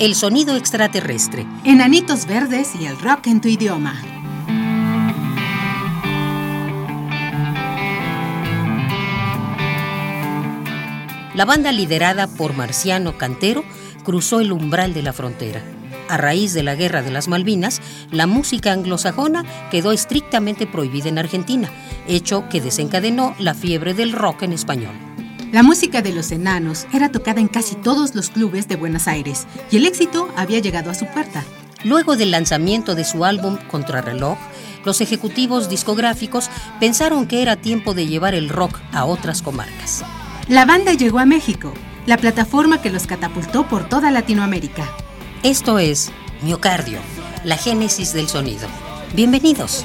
El sonido extraterrestre. Enanitos verdes y el rock en tu idioma. La banda liderada por Marciano Cantero cruzó el umbral de la frontera. A raíz de la Guerra de las Malvinas, la música anglosajona quedó estrictamente prohibida en Argentina, hecho que desencadenó la fiebre del rock en español. La música de los enanos era tocada en casi todos los clubes de Buenos Aires y el éxito había llegado a su puerta. Luego del lanzamiento de su álbum Contrarreloj, los ejecutivos discográficos pensaron que era tiempo de llevar el rock a otras comarcas. La banda llegó a México, la plataforma que los catapultó por toda Latinoamérica. Esto es Miocardio, la génesis del sonido. Bienvenidos.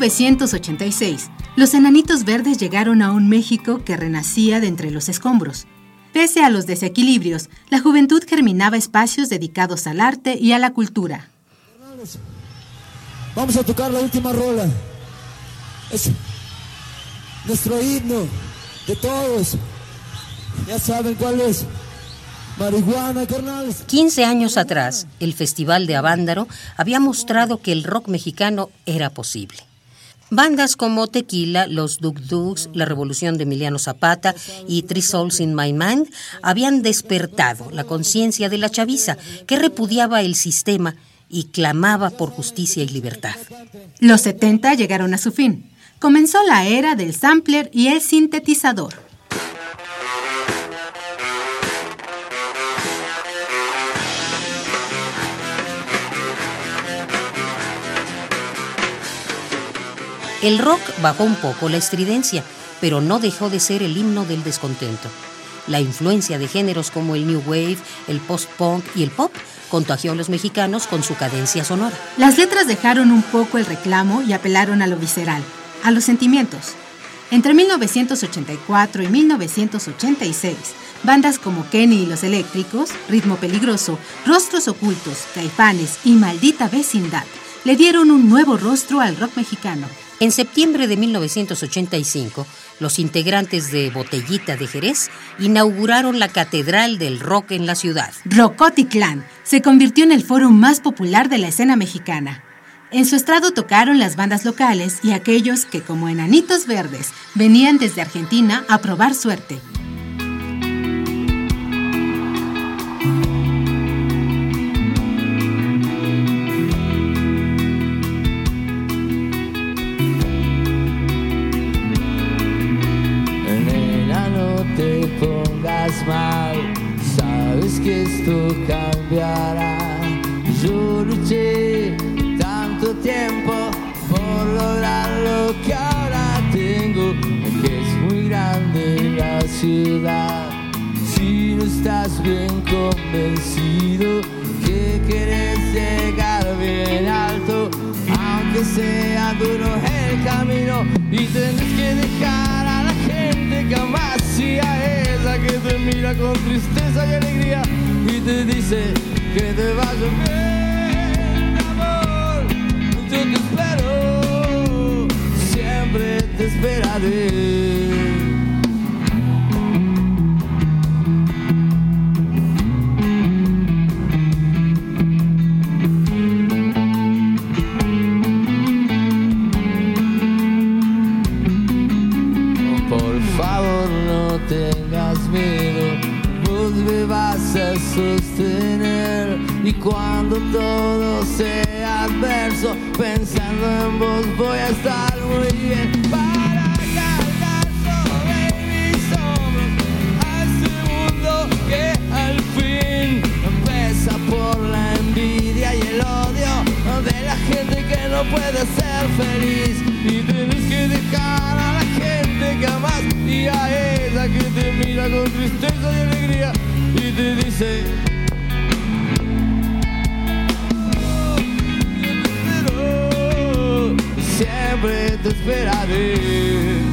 1986, los enanitos verdes llegaron a un México que renacía de entre los escombros. Pese a los desequilibrios, la juventud germinaba espacios dedicados al arte y a la cultura. Vamos a tocar la última rola. Es nuestro himno de todos. Ya saben cuál es. Marihuana, carnales. 15 años atrás, el Festival de Avándaro había mostrado que el rock mexicano era posible. Bandas como Tequila, Los Duk Duks, La Revolución de Emiliano Zapata y Three Souls in My Mind habían despertado la conciencia de la chaviza que repudiaba el sistema y clamaba por justicia y libertad. Los 70 llegaron a su fin. Comenzó la era del sampler y el sintetizador. El rock bajó un poco la estridencia, pero no dejó de ser el himno del descontento. La influencia de géneros como el new wave, el post-punk y el pop contagió a los mexicanos con su cadencia sonora. Las letras dejaron un poco el reclamo y apelaron a lo visceral, a los sentimientos. Entre 1984 y 1986, bandas como Kenny y los Eléctricos, Ritmo Peligroso, Rostros Ocultos, Caifanes y Maldita Vecindad le dieron un nuevo rostro al rock mexicano. En septiembre de 1985, los integrantes de Botellita de Jerez inauguraron la Catedral del Rock en la ciudad. Rocotitlán se convirtió en el foro más popular de la escena mexicana. En su estrado tocaron las bandas locales y aquellos que, como enanitos verdes, venían desde Argentina a probar suerte. Mal, sabes que esto cambiará. Yo luché tanto tiempo por lograr lo que ahora tengo, que es muy grande la ciudad. Si no estás bien convencido que quieres llegar bien alto, aunque sea duro el camino y tienes que dejar mira con tristeza y alegría y te dice que te vaya bien, amor. Yo te espero, siempre te esperaré sostener. Y cuando todo sea adverso pensando en vos voy a estar muy bien. Para cargar sobre mis hombros a este mundo que al fin empieza por la envidia y el odio de la gente que no puede ser feliz. Y tenés que dejar a la gente que amas y a esa que te mira con tristeza y alegría y te dice "Oh, siempre te esperaré.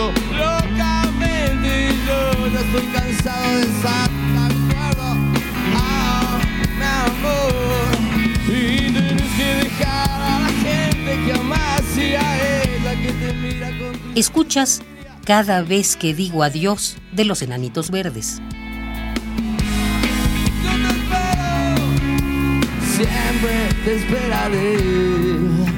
Girando locamente yo ya estoy cansado de estar tan cuerdo. Ah, mi amor. Y tienes que dejar a la gente que amas y a ella que te mira con tu Escuchas cada vez que digo adiós de los enanitos verdes. Yo te espero, siempre te esperaré.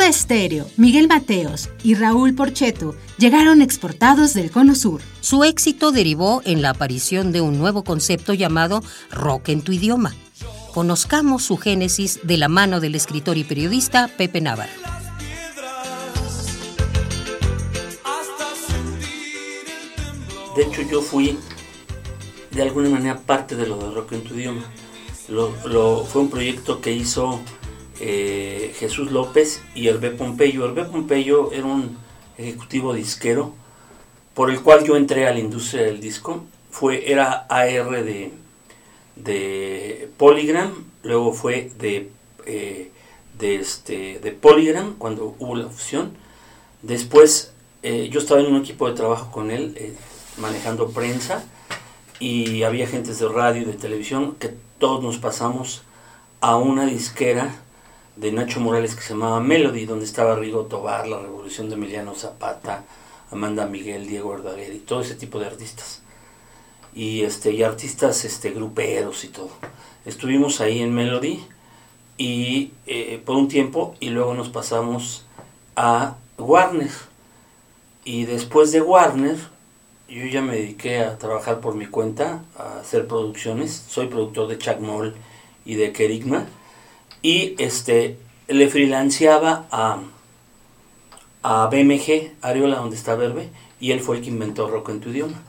Soda Stereo, Miguel Mateos y Raúl Porcheto llegaron exportados del Cono Sur. Su éxito derivó en la aparición de un nuevo concepto llamado rock en tu idioma. Conozcamos su génesis de la mano del escritor y periodista Pepe Navarro. De hecho, yo fui de alguna manera parte de lo de Rock en tu idioma. Lo, lo- fue un proyecto que hizo eh, Jesús López y Hervé Pompeyo. Hervé Pompeyo era un ejecutivo disquero por el cual yo entré a la industria del disco. Fue, era AR de, de Polygram, luego fue de, eh, de, este, de Polygram cuando hubo la fusión. Después eh, yo estaba en un equipo de trabajo con él, manejando prensa, y había gentes de radio y de televisión que todos nos pasamos a una disquera de Nacho Morales que se llamaba Melody, donde estaba Rigo Tobar, La Revolución de Emiliano Zapata, Amanda Miguel, Diego Verdaguer y todo ese tipo de artistas. Y este y artistas este gruperos y todo. Estuvimos ahí en Melody y eh, por un tiempo y luego nos pasamos a Warner. Y después de Warner, yo ya me dediqué a trabajar por mi cuenta, a hacer producciones. Soy productor de Chuck Moll y de Kerigma. Y este, le freelanceaba a, a BMG, Ariola, donde está Verbe, y él fue el que inventó Rock en tu idioma.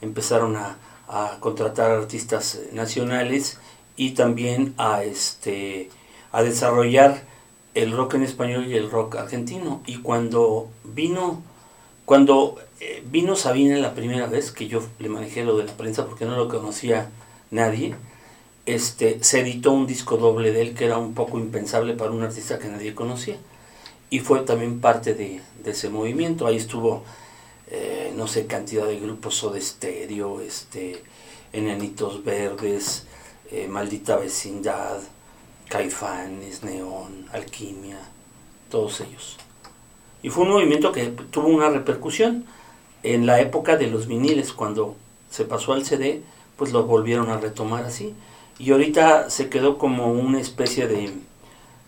Empezaron a, a contratar artistas nacionales y también a, este, a desarrollar el rock en español y el rock argentino. Y cuando vino, cuando eh, vino Sabina la primera vez que yo le manejé lo de la prensa porque no lo conocía nadie, este, se editó un disco doble de él que era un poco impensable para un artista que nadie conocía. Y fue también parte de, ese movimiento. Ahí estuvo, eh, no sé, cantidad de grupos o de estéreo, este, Enanitos Verdes, eh, Maldita Vecindad, Caifanes, Neón, Alquimia, todos ellos. Y fue un movimiento que tuvo una repercusión en la época de los viniles, cuando se pasó al CD, pues lo volvieron a retomar así. Y ahorita se quedó como una especie de,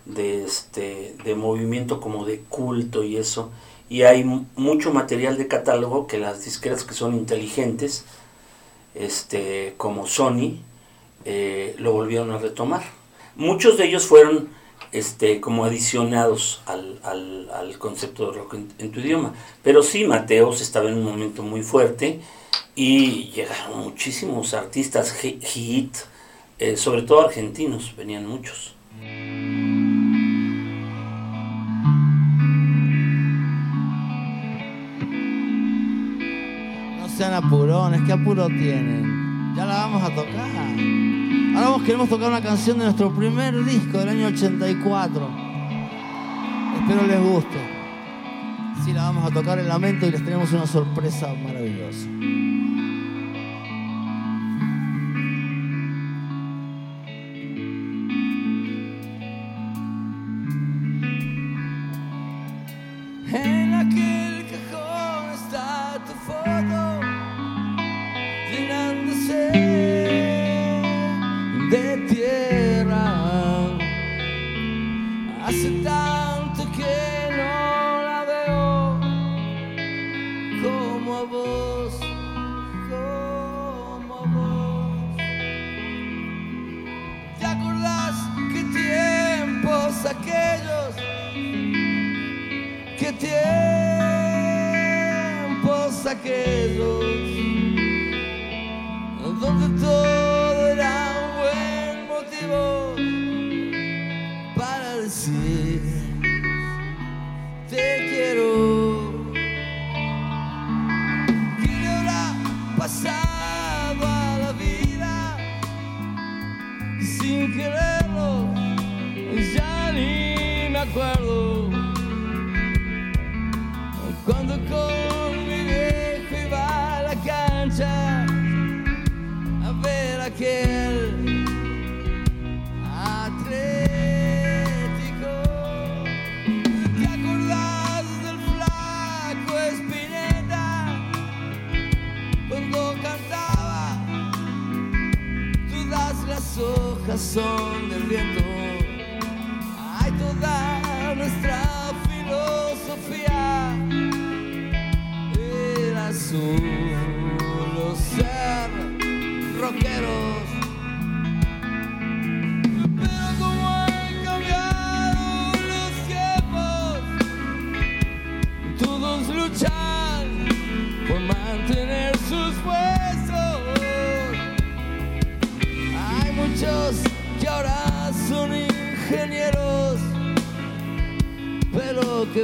de, este, de movimiento como de culto y eso. Y hay mu- mucho material de catálogo que las disqueras que son inteligentes, este, como Sony, eh, lo volvieron a retomar. Muchos de ellos fueron este, como adicionados al, al, al concepto de rock en, en tu idioma. Pero sí, Mateos estaba en un momento muy fuerte y llegaron muchísimos artistas, Hi- Hit, eh, sobre todo argentinos, venían muchos. No sean apurones, ¿qué apuro tienen? Ya la vamos a tocar. Ahora queremos tocar una canción de nuestro primer disco del año 84. Espero les guste. Sí, la vamos a tocar en Lamento y les tenemos una sorpresa maravillosa. Aquellos? Donde todo era un buen motivo para decir te quiero. ¿Qué habrá pasado a la vida sin quererlo? Ya ni me acuerdo. Cuando con las hojas son del viento. Hay toda nuestra filosofía era solo ser rockeros.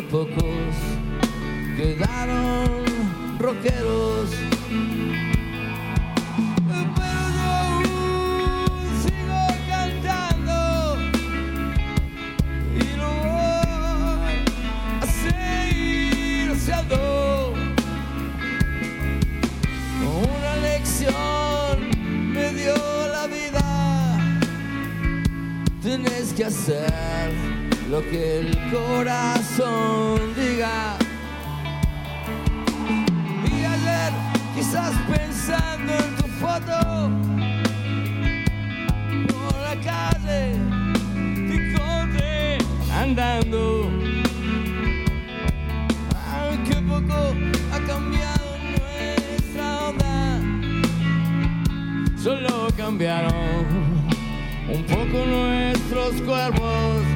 Pocos quedaron rockeros. Pero yo sigo cantando y no voy a seguir siendo una lección me dio la vida. Tienes que hacer lo que el corazón diga. Y ayer, quizás pensando en tu foto, por la calle te encontré andando. Aunque poco ha cambiado nuestra onda, solo cambiaron un poco nuestros cuerpos.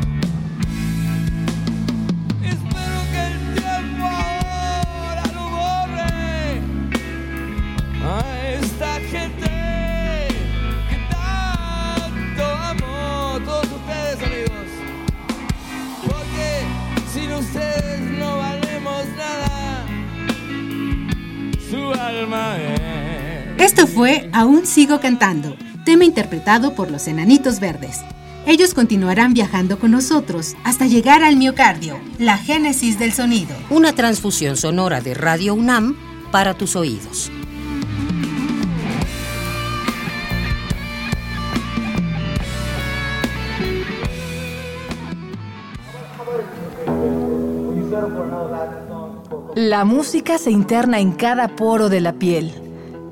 Esto fue Aún sigo cantando, tema interpretado por los Enanitos Verdes. Ellos continuarán viajando con nosotros hasta llegar al miocardio, la génesis del sonido. Una transfusión sonora de Radio UNAM para tus oídos. La música se interna en cada poro de la piel,